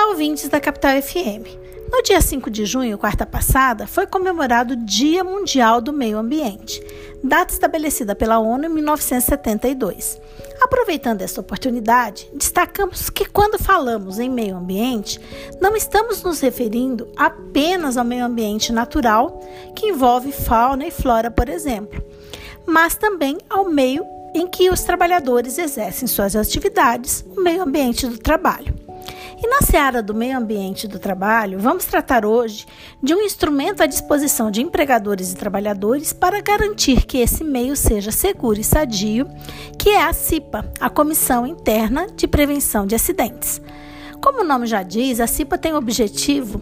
Olá, ouvintes da Capital FM. No dia 5 de junho, quarta passada, foi comemorado o Dia Mundial do Meio Ambiente, data estabelecida pela ONU em 1972. Aproveitando esta oportunidade, destacamos que quando falamos em meio ambiente, não estamos nos referindo apenas ao meio ambiente natural, que envolve fauna e flora, por exemplo, mas também ao meio em que os trabalhadores exercem suas atividades, o meio ambiente do trabalho. E na seara do meio ambiente do trabalho, vamos tratar hoje de um instrumento à disposição de empregadores e trabalhadores para garantir que esse meio seja seguro e sadio, que é a CIPA, a Comissão Interna de Prevenção de Acidentes. Como o nome já diz, a CIPA tem o objetivo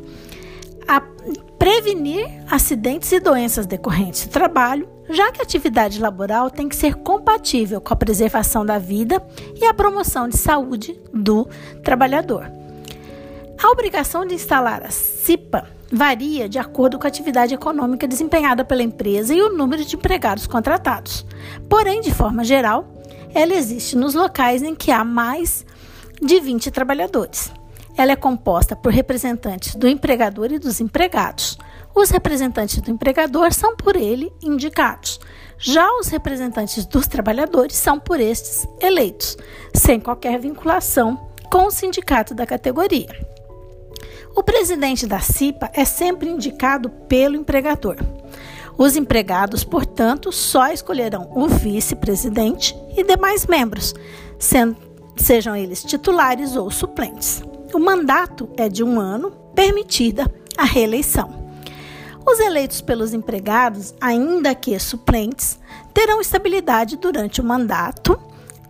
a prevenir acidentes e doenças decorrentes do trabalho, já que a atividade laboral tem que ser compatível com a preservação da vida e a promoção de saúde do trabalhador. A obrigação de instalar a CIPA varia de acordo com a atividade econômica desempenhada pela empresa e o número de empregados contratados. Porém, de forma geral, ela existe nos locais em que há mais de 20 trabalhadores. Ela é composta por representantes do empregador e dos empregados. Os representantes do empregador são por ele indicados. Já os representantes dos trabalhadores são por estes eleitos, sem qualquer vinculação com o sindicato da categoria. O presidente da CIPA é sempre indicado pelo empregador. Os empregados, portanto, só escolherão o vice-presidente e demais membros, sejam eles titulares ou suplentes. O mandato é de um ano, permitida a reeleição. Os eleitos pelos empregados, ainda que suplentes, terão estabilidade durante o mandato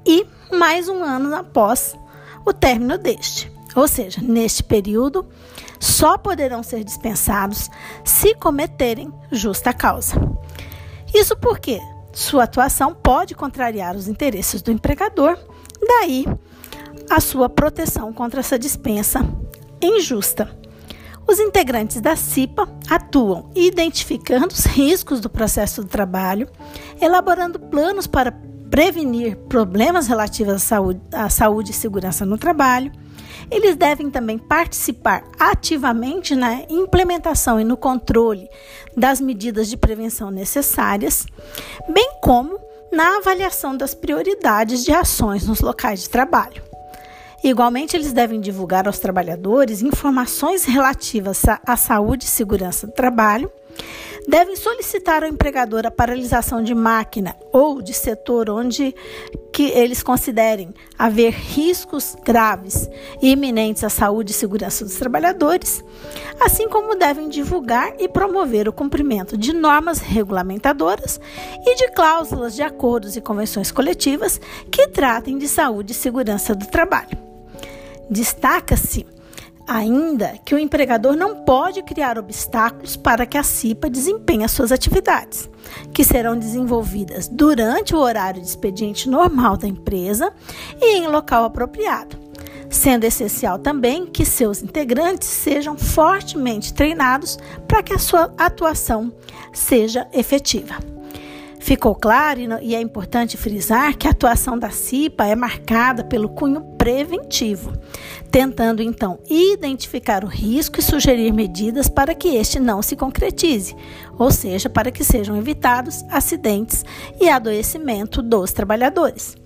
e mais um ano após o término deste. Ou seja, neste período, só poderão ser dispensados se cometerem justa causa. Isso porque sua atuação pode contrariar os interesses do empregador, daí a sua proteção contra essa dispensa injusta. Os integrantes da CIPA atuam identificando os riscos do processo do trabalho, elaborando planos para prevenir problemas relativos à saúde, à saúde e segurança no trabalho eles devem também participar ativamente na implementação e no controle das medidas de prevenção necessárias, bem como na avaliação das prioridades de ações nos locais de trabalho. Igualmente, eles devem divulgar aos trabalhadores informações relativas à saúde e segurança do trabalho devem solicitar ao empregador a paralisação de máquina ou de setor onde que eles considerem haver riscos graves e iminentes à saúde e segurança dos trabalhadores, assim como devem divulgar e promover o cumprimento de normas regulamentadoras e de cláusulas de acordos e convenções coletivas que tratem de saúde e segurança do trabalho. Destaca-se ainda que o empregador não pode criar obstáculos para que a CIPA desempenhe suas atividades, que serão desenvolvidas durante o horário de expediente normal da empresa e em local apropriado, sendo essencial também que seus integrantes sejam fortemente treinados para que a sua atuação seja efetiva. Ficou claro e é importante frisar que a atuação da CIPA é marcada pelo cunho preventivo, tentando então identificar o risco e sugerir medidas para que este não se concretize, ou seja, para que sejam evitados acidentes e adoecimento dos trabalhadores.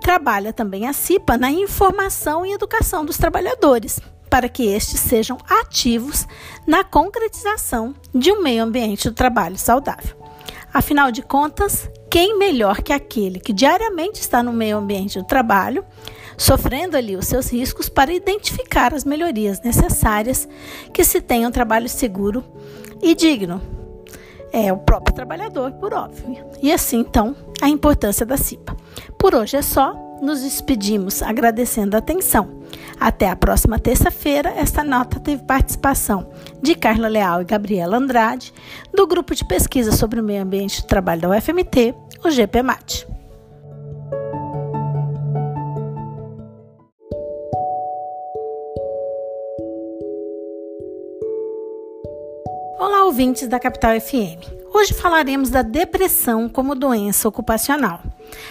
Trabalha também a CIPA na informação e educação dos trabalhadores, para que estes sejam ativos na concretização de um meio ambiente do trabalho saudável. Afinal de contas, quem melhor que aquele que diariamente está no meio ambiente do trabalho, sofrendo ali os seus riscos para identificar as melhorias necessárias que se tenha um trabalho seguro e digno? É o próprio trabalhador, por óbvio. E assim, então, a importância da CIPA. Por hoje é só. Nos despedimos agradecendo a atenção. Até a próxima terça-feira, esta nota teve participação de Carla Leal e Gabriela Andrade, do Grupo de Pesquisa sobre o Meio Ambiente do Trabalho da UFMT, o GPMAT. Olá, ouvintes da Capital FM. Hoje falaremos da depressão como doença ocupacional.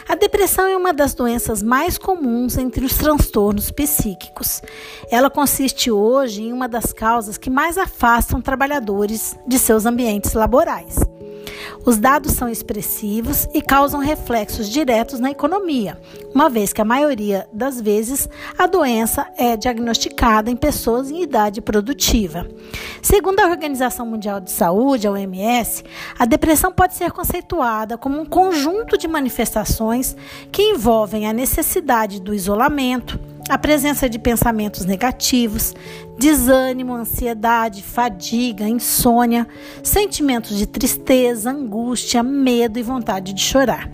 A depressão é uma das doenças mais comuns entre os transtornos psíquicos. Ela consiste hoje em uma das causas que mais afastam trabalhadores de seus ambientes laborais. Os dados são expressivos e causam reflexos diretos na economia, uma vez que a maioria das vezes a doença é diagnosticada em pessoas em idade produtiva. Segundo a Organização Mundial de Saúde, a OMS, a depressão pode ser conceituada como um conjunto de manifestações que envolvem a necessidade do isolamento, a presença de pensamentos negativos, desânimo, ansiedade, fadiga, insônia, sentimentos de tristeza, angústia, medo e vontade de chorar.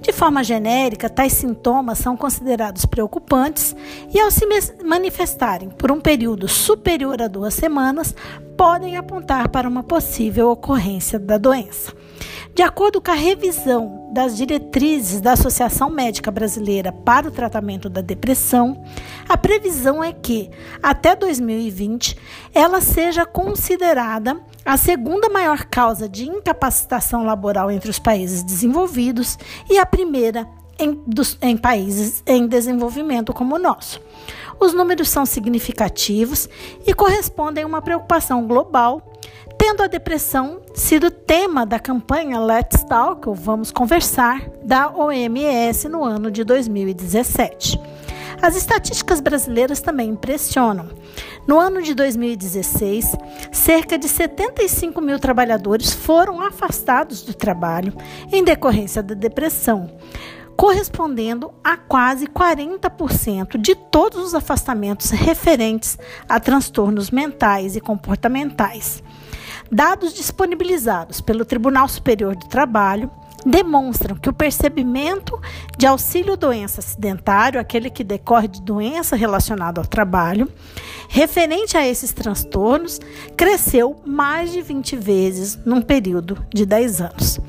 De forma genérica, tais sintomas são considerados preocupantes e, ao se manifestarem por um período superior a duas semanas, podem apontar para uma possível ocorrência da doença. De acordo com a revisão das diretrizes da Associação Médica Brasileira para o Tratamento da Depressão, a previsão é que, até 2020, ela seja considerada a segunda maior causa de incapacitação laboral entre os países desenvolvidos e a primeira em, dos, em países em desenvolvimento como o nosso. Os números são significativos e correspondem a uma preocupação global tendo a depressão sido tema da campanha Let's Talk, ou Vamos Conversar, da OMS no ano de 2017. As estatísticas brasileiras também impressionam. No ano de 2016, cerca de 75 mil trabalhadores foram afastados do trabalho em decorrência da depressão, correspondendo a quase 40% de todos os afastamentos referentes a transtornos mentais e comportamentais. Dados disponibilizados pelo Tribunal Superior do Trabalho demonstram que o percebimento de auxílio-doença acidentário, aquele que decorre de doença relacionada ao trabalho, referente a esses transtornos, cresceu mais de 20 vezes num período de 10 anos.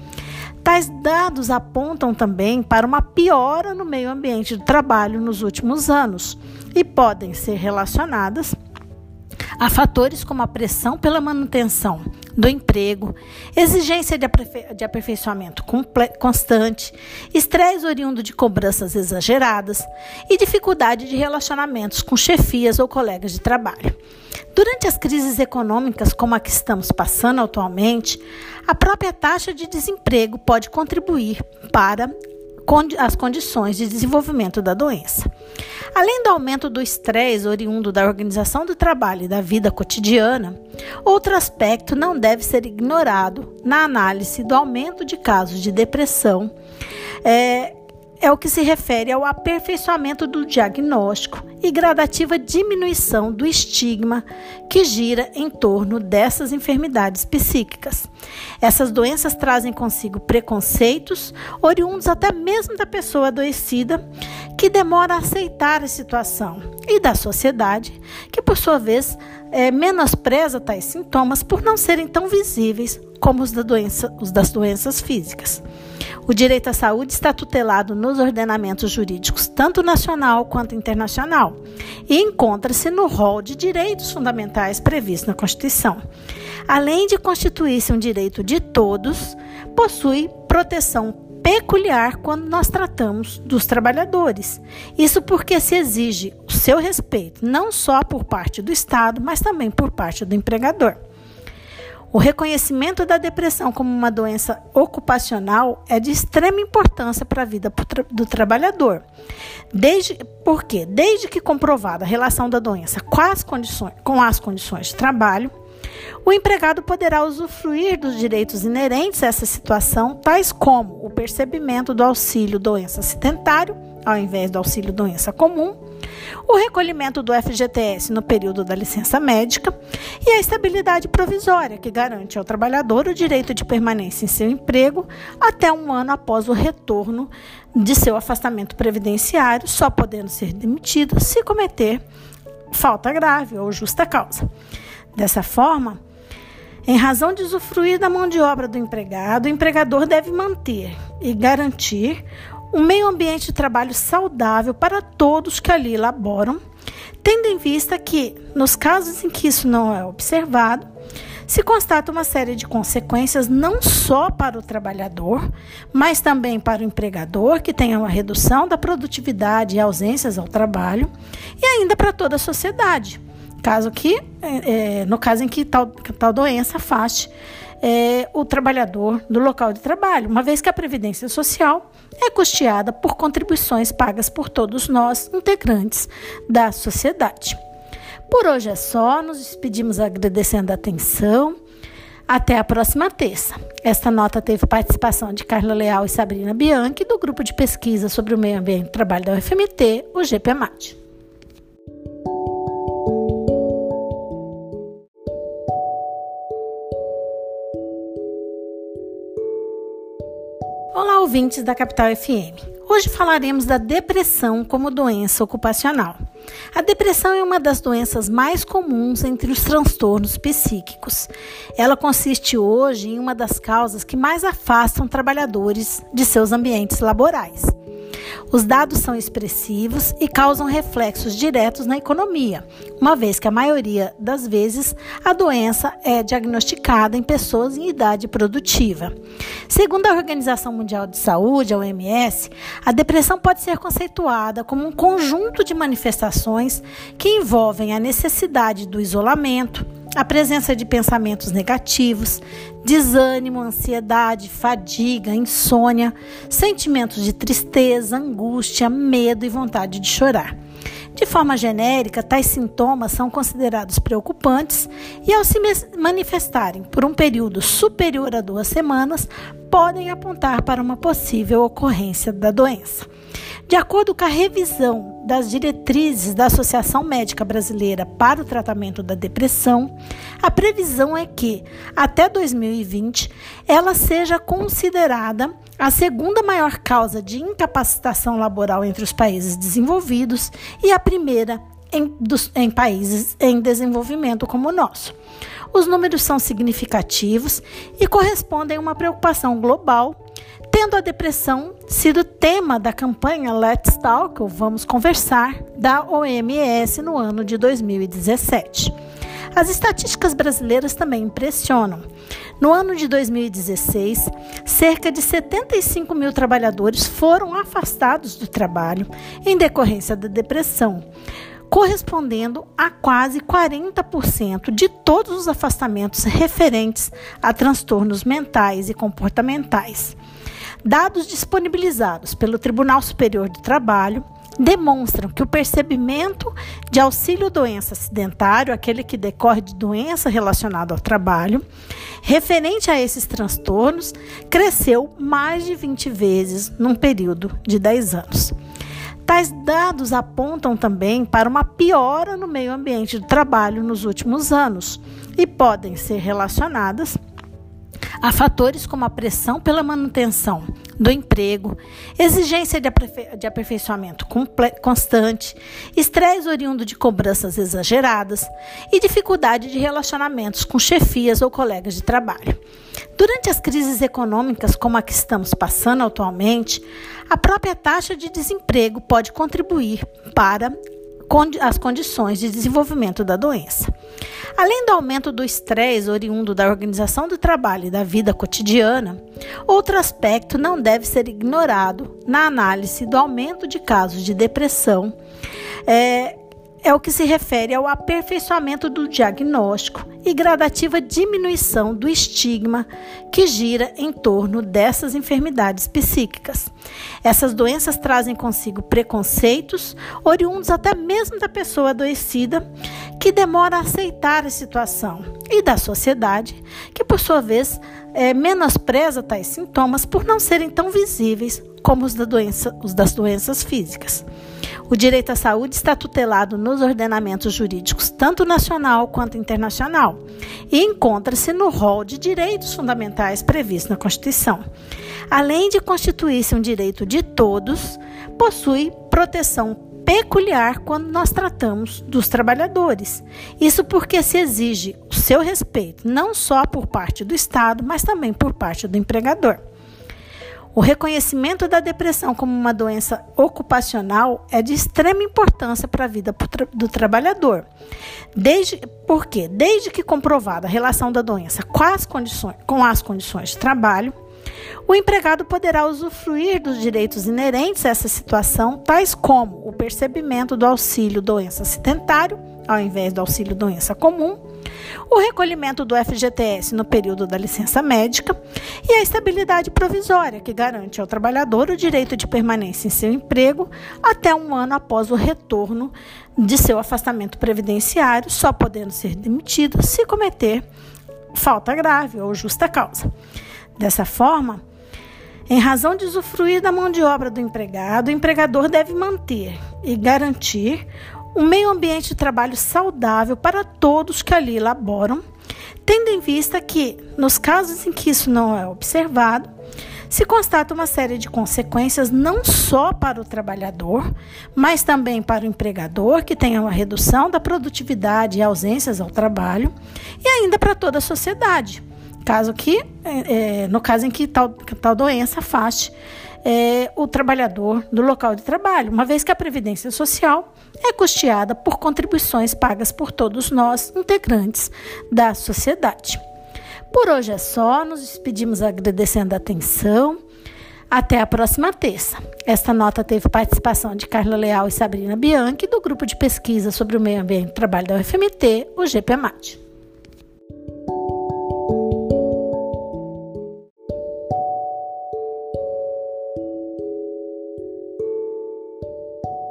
Tais dados apontam também para uma piora no meio ambiente do trabalho nos últimos anos e podem ser relacionadas Há fatores como a pressão pela manutenção do emprego, exigência de, aperfei de aperfeiçoamento constante, estresse oriundo de cobranças exageradas e dificuldade de relacionamentos com chefias ou colegas de trabalho. Durante as crises econômicas como a que estamos passando atualmente, a própria taxa de desemprego pode contribuir para as condições de desenvolvimento da doença. Além do aumento do estresse oriundo da organização do trabalho e da vida cotidiana, outro aspecto não deve ser ignorado na análise do aumento de casos de depressão é, é o que se refere ao aperfeiçoamento do diagnóstico e gradativa diminuição do estigma que gira em torno dessas enfermidades psíquicas. Essas doenças trazem consigo preconceitos, oriundos até mesmo da pessoa adoecida, que demora a aceitar a situação, e da sociedade, que por sua vez é, menospreza tais sintomas por não serem tão visíveis como os, da doença, os das doenças físicas. O direito à saúde está tutelado nos ordenamentos jurídicos, tanto nacional quanto internacional, e encontra-se no rol de direitos fundamentais previsto na Constituição. Além de constituir-se um direito de todos, possui proteção peculiar quando nós tratamos dos trabalhadores. Isso porque se exige o seu respeito, não só por parte do Estado, mas também por parte do empregador. O reconhecimento da depressão como uma doença ocupacional é de extrema importância para a vida do trabalhador. Desde, porque, desde que comprovada a relação da doença com as condições, com as condições de trabalho, o empregado poderá usufruir dos direitos inerentes a essa situação, tais como o percebimento do auxílio doença acidentário, ao invés do auxílio doença comum, o recolhimento do FGTS no período da licença médica e a estabilidade provisória, que garante ao trabalhador o direito de permanência em seu emprego até um ano após o retorno de seu afastamento previdenciário, só podendo ser demitido se cometer falta grave ou justa causa. Dessa forma, em razão de usufruir da mão de obra do empregado, o empregador deve manter e garantir um meio ambiente de trabalho saudável para todos que ali laboram, tendo em vista que, nos casos em que isso não é observado, se constata uma série de consequências não só para o trabalhador, mas também para o empregador, que tem uma redução da produtividade e ausências ao trabalho, e ainda para toda a sociedade, caso que, é, é no caso em que tal, tal doença afaste é, o trabalhador do local de trabalho, uma vez que a Previdência Social é custeada por contribuições pagas por todos nós, integrantes da sociedade. Por hoje é só, nos despedimos agradecendo a atenção. Até a próxima terça. Esta nota teve participação de Carla Leal e Sabrina Bianchi, do grupo de pesquisa sobre o meio ambiente e trabalho da UFMT, o GPMAT. Olá, ouvintes da Capital FM. Hoje falaremos da depressão como doença ocupacional. A depressão é uma das doenças mais comuns entre os transtornos psíquicos. Ela consiste hoje em uma das causas que mais afastam trabalhadores de seus ambientes laborais. Os dados são expressivos e causam reflexos diretos na economia, uma vez que a maioria das vezes a doença é diagnosticada em pessoas em idade produtiva. Segundo a Organização Mundial de Saúde, a OMS, a depressão pode ser conceituada como um conjunto de manifestações que envolvem a necessidade do isolamento, a presença de pensamentos negativos, desânimo, ansiedade, fadiga, insônia, sentimentos de tristeza, angústia, medo e vontade de chorar. De forma genérica, tais sintomas são considerados preocupantes e, ao se manifestarem por um período superior a duas semanas, podem apontar para uma possível ocorrência da doença. De acordo com a revisão das diretrizes da Associação Médica Brasileira para o Tratamento da Depressão, a previsão é que, até 2020, ela seja considerada a segunda maior causa de incapacitação laboral entre os países desenvolvidos e a primeira em, dos, em países em desenvolvimento como o nosso. Os números são significativos e correspondem a uma preocupação global tendo a depressão sido tema da campanha Let's Talk, ou Vamos Conversar, da OMS no ano de 2017. As estatísticas brasileiras também impressionam. No ano de 2016, cerca de 75 mil trabalhadores foram afastados do trabalho em decorrência da depressão, correspondendo a quase 40% de todos os afastamentos referentes a transtornos mentais e comportamentais. Dados disponibilizados pelo Tribunal Superior do Trabalho demonstram que o percebimento de auxílio doença acidentário, aquele que decorre de doença relacionada ao trabalho, referente a esses transtornos, cresceu mais de 20 vezes num período de 10 anos. Tais dados apontam também para uma piora no meio ambiente do trabalho nos últimos anos e podem ser relacionadas a fatores como a pressão pela manutenção do emprego, exigência de, aperfei de aperfeiçoamento constante, estresse oriundo de cobranças exageradas e dificuldade de relacionamentos com chefias ou colegas de trabalho. Durante as crises econômicas como a que estamos passando atualmente, a própria taxa de desemprego pode contribuir para as condições de desenvolvimento da doença. Além do aumento do estresse oriundo da organização do trabalho e da vida cotidiana, outro aspecto não deve ser ignorado na análise do aumento de casos de depressão é, é o que se refere ao aperfeiçoamento do diagnóstico e gradativa diminuição do estigma que gira em torno dessas enfermidades psíquicas. Essas doenças trazem consigo preconceitos, oriundos até mesmo da pessoa adoecida, que demora a aceitar a situação, e da sociedade, que por sua vez é, menospreza tais sintomas por não serem tão visíveis como os, da doença, os das doenças físicas. O direito à saúde está tutelado nos ordenamentos jurídicos, tanto nacional quanto internacional, e encontra-se no rol de direitos fundamentais previsto na Constituição. Além de constituir-se um direito de todos, possui proteção peculiar quando nós tratamos dos trabalhadores. Isso porque se exige o seu respeito, não só por parte do Estado, mas também por parte do empregador. O reconhecimento da depressão como uma doença ocupacional é de extrema importância para a vida do trabalhador. Desde, por quê? Desde que comprovada a relação da doença com as condições, com as condições de trabalho, o empregado poderá usufruir dos direitos inerentes a essa situação, tais como o percebimento do auxílio doença acidentário, ao invés do auxílio doença comum, o recolhimento do FGTS no período da licença médica e a estabilidade provisória, que garante ao trabalhador o direito de permanência em seu emprego até um ano após o retorno de seu afastamento previdenciário, só podendo ser demitido se cometer falta grave ou justa causa. Dessa forma, em razão de usufruir da mão de obra do empregado, o empregador deve manter e garantir um meio ambiente de trabalho saudável para todos que ali laboram, tendo em vista que, nos casos em que isso não é observado, se constata uma série de consequências não só para o trabalhador, mas também para o empregador, que tem uma redução da produtividade e ausências ao trabalho, e ainda para toda a sociedade, caso que, é, é no caso em que tal, tal doença afaste é, o trabalhador do local de trabalho, uma vez que a Previdência Social é custeada por contribuições pagas por todos nós, integrantes da sociedade. Por hoje é só, nos despedimos agradecendo a atenção. Até a próxima terça. Esta nota teve participação de Carla Leal e Sabrina Bianchi, do grupo de pesquisa sobre o meio ambiente e trabalho da UFMT, o GPMAT.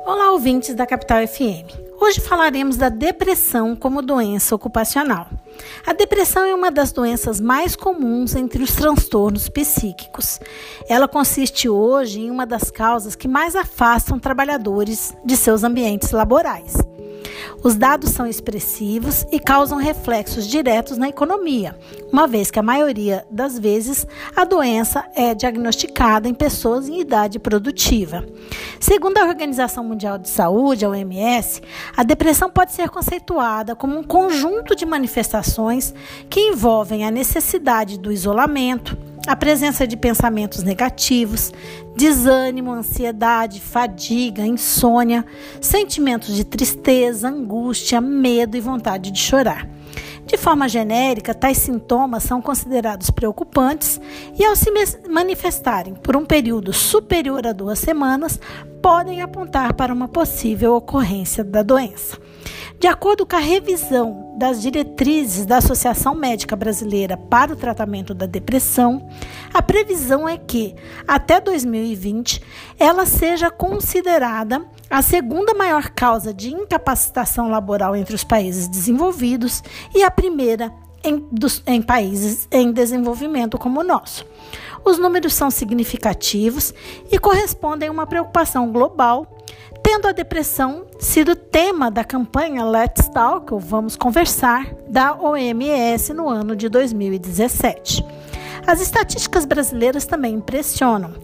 Olá, ouvintes da Capital FM. Hoje falaremos da depressão como doença ocupacional. A depressão é uma das doenças mais comuns entre os transtornos psíquicos. Ela consiste hoje em uma das causas que mais afastam trabalhadores de seus ambientes laborais. Os dados são expressivos e causam reflexos diretos na economia, uma vez que a maioria das vezes a doença é diagnosticada em pessoas em idade produtiva. Segundo a Organização Mundial de Saúde, a OMS, a depressão pode ser conceituada como um conjunto de manifestações que envolvem a necessidade do isolamento, a presença de pensamentos negativos, desânimo, ansiedade, fadiga, insônia, sentimentos de tristeza, angústia, medo e vontade de chorar. De forma genérica, tais sintomas são considerados preocupantes e, ao se manifestarem por um período superior a duas semanas, podem apontar para uma possível ocorrência da doença. De acordo com a revisão das diretrizes da Associação Médica Brasileira para o Tratamento da Depressão, a previsão é que, até 2020, ela seja considerada a segunda maior causa de incapacitação laboral entre os países desenvolvidos e a primeira em, dos, em países em desenvolvimento como o nosso. Os números são significativos e correspondem a uma preocupação global tendo a depressão sido tema da campanha Let's Talk, ou Vamos Conversar, da OMS no ano de 2017. As estatísticas brasileiras também impressionam.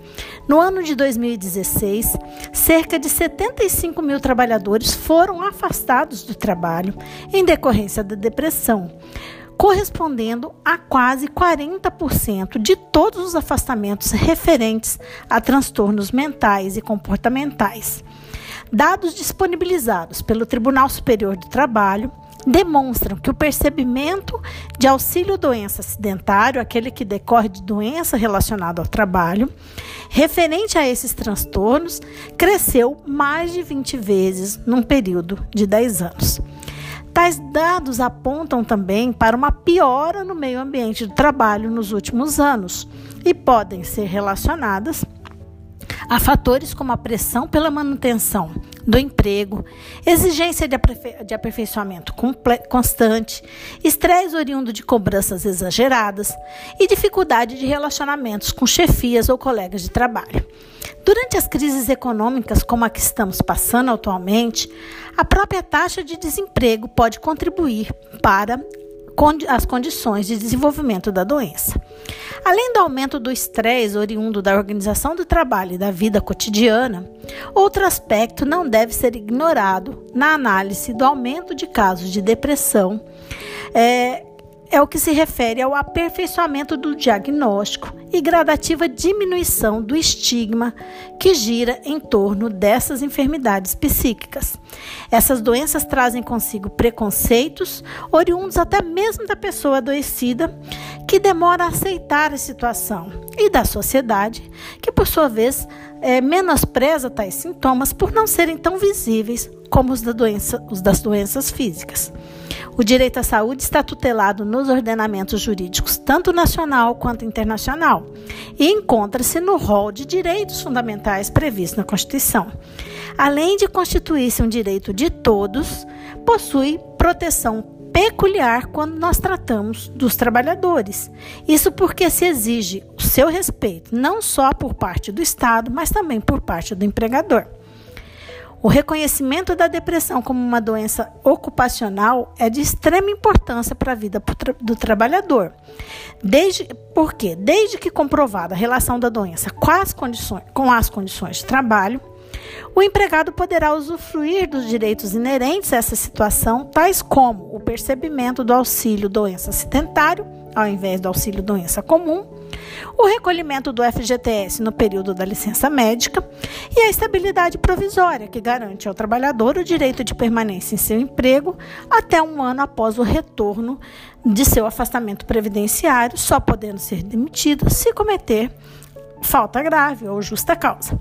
No ano de 2016, cerca de 75 mil trabalhadores foram afastados do trabalho em decorrência da depressão, correspondendo a quase 40% de todos os afastamentos referentes a transtornos mentais e comportamentais. Dados disponibilizados pelo Tribunal Superior do Trabalho demonstram que o percebimento de auxílio doença acidentário, aquele que decorre de doença relacionada ao trabalho, referente a esses transtornos, cresceu mais de 20 vezes num período de 10 anos. Tais dados apontam também para uma piora no meio ambiente do trabalho nos últimos anos e podem ser relacionadas Há fatores como a pressão pela manutenção do emprego, exigência de, aperfei de aperfeiçoamento constante, estresse oriundo de cobranças exageradas e dificuldade de relacionamentos com chefias ou colegas de trabalho. Durante as crises econômicas como a que estamos passando atualmente, a própria taxa de desemprego pode contribuir para as condições de desenvolvimento da doença. Além do aumento do estresse oriundo da organização do trabalho e da vida cotidiana, outro aspecto não deve ser ignorado na análise do aumento de casos de depressão. É, é o que se refere ao aperfeiçoamento do diagnóstico e gradativa diminuição do estigma que gira em torno dessas enfermidades psíquicas. Essas doenças trazem consigo preconceitos, oriundos até mesmo da pessoa adoecida, que demora a aceitar a situação, e da sociedade, que por sua vez é, menospreza tais sintomas por não serem tão visíveis como os, da doença, os das doenças físicas. O direito à saúde está tutelado nos ordenamentos jurídicos, tanto nacional quanto internacional, e encontra-se no rol de direitos fundamentais previsto na Constituição. Além de constituir-se um direito de todos, possui proteção peculiar quando nós tratamos dos trabalhadores. Isso porque se exige o seu respeito, não só por parte do Estado, mas também por parte do empregador. O reconhecimento da depressão como uma doença ocupacional é de extrema importância para a vida do trabalhador. Desde, porque, desde que comprovada a relação da doença com as condições, com as condições de trabalho, o empregado poderá usufruir dos direitos inerentes a essa situação, tais como o percebimento do auxílio doença acidentário, ao invés do auxílio doença comum, o recolhimento do FGTS no período da licença médica e a estabilidade provisória, que garante ao trabalhador o direito de permanência em seu emprego até um ano após o retorno de seu afastamento previdenciário, só podendo ser demitido se cometer falta grave ou justa causa.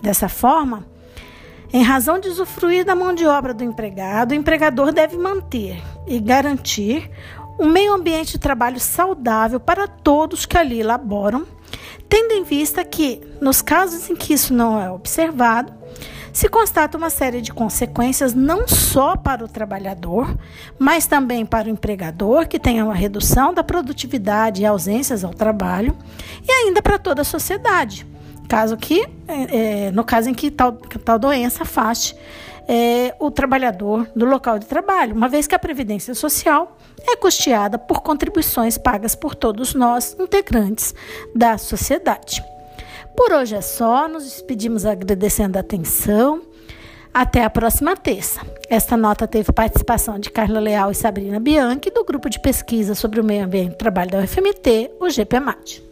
Dessa forma, em razão de usufruir da mão de obra do empregado, o empregador deve manter e garantir um meio ambiente de trabalho saudável para todos que ali laboram, tendo em vista que, nos casos em que isso não é observado, se constata uma série de consequências não só para o trabalhador, mas também para o empregador, que tem uma redução da produtividade e ausências ao trabalho, e ainda para toda a sociedade, caso que, é, no caso em que tal, que tal doença afaste é, o trabalhador do local de trabalho, uma vez que a Previdência Social é custeada por contribuições pagas por todos nós, integrantes da sociedade. Por hoje é só, nos despedimos agradecendo a atenção. Até a próxima terça. Esta nota teve participação de Carla Leal e Sabrina Bianchi, do grupo de pesquisa sobre o meio ambiente e trabalho da UFMT, o GPMAT.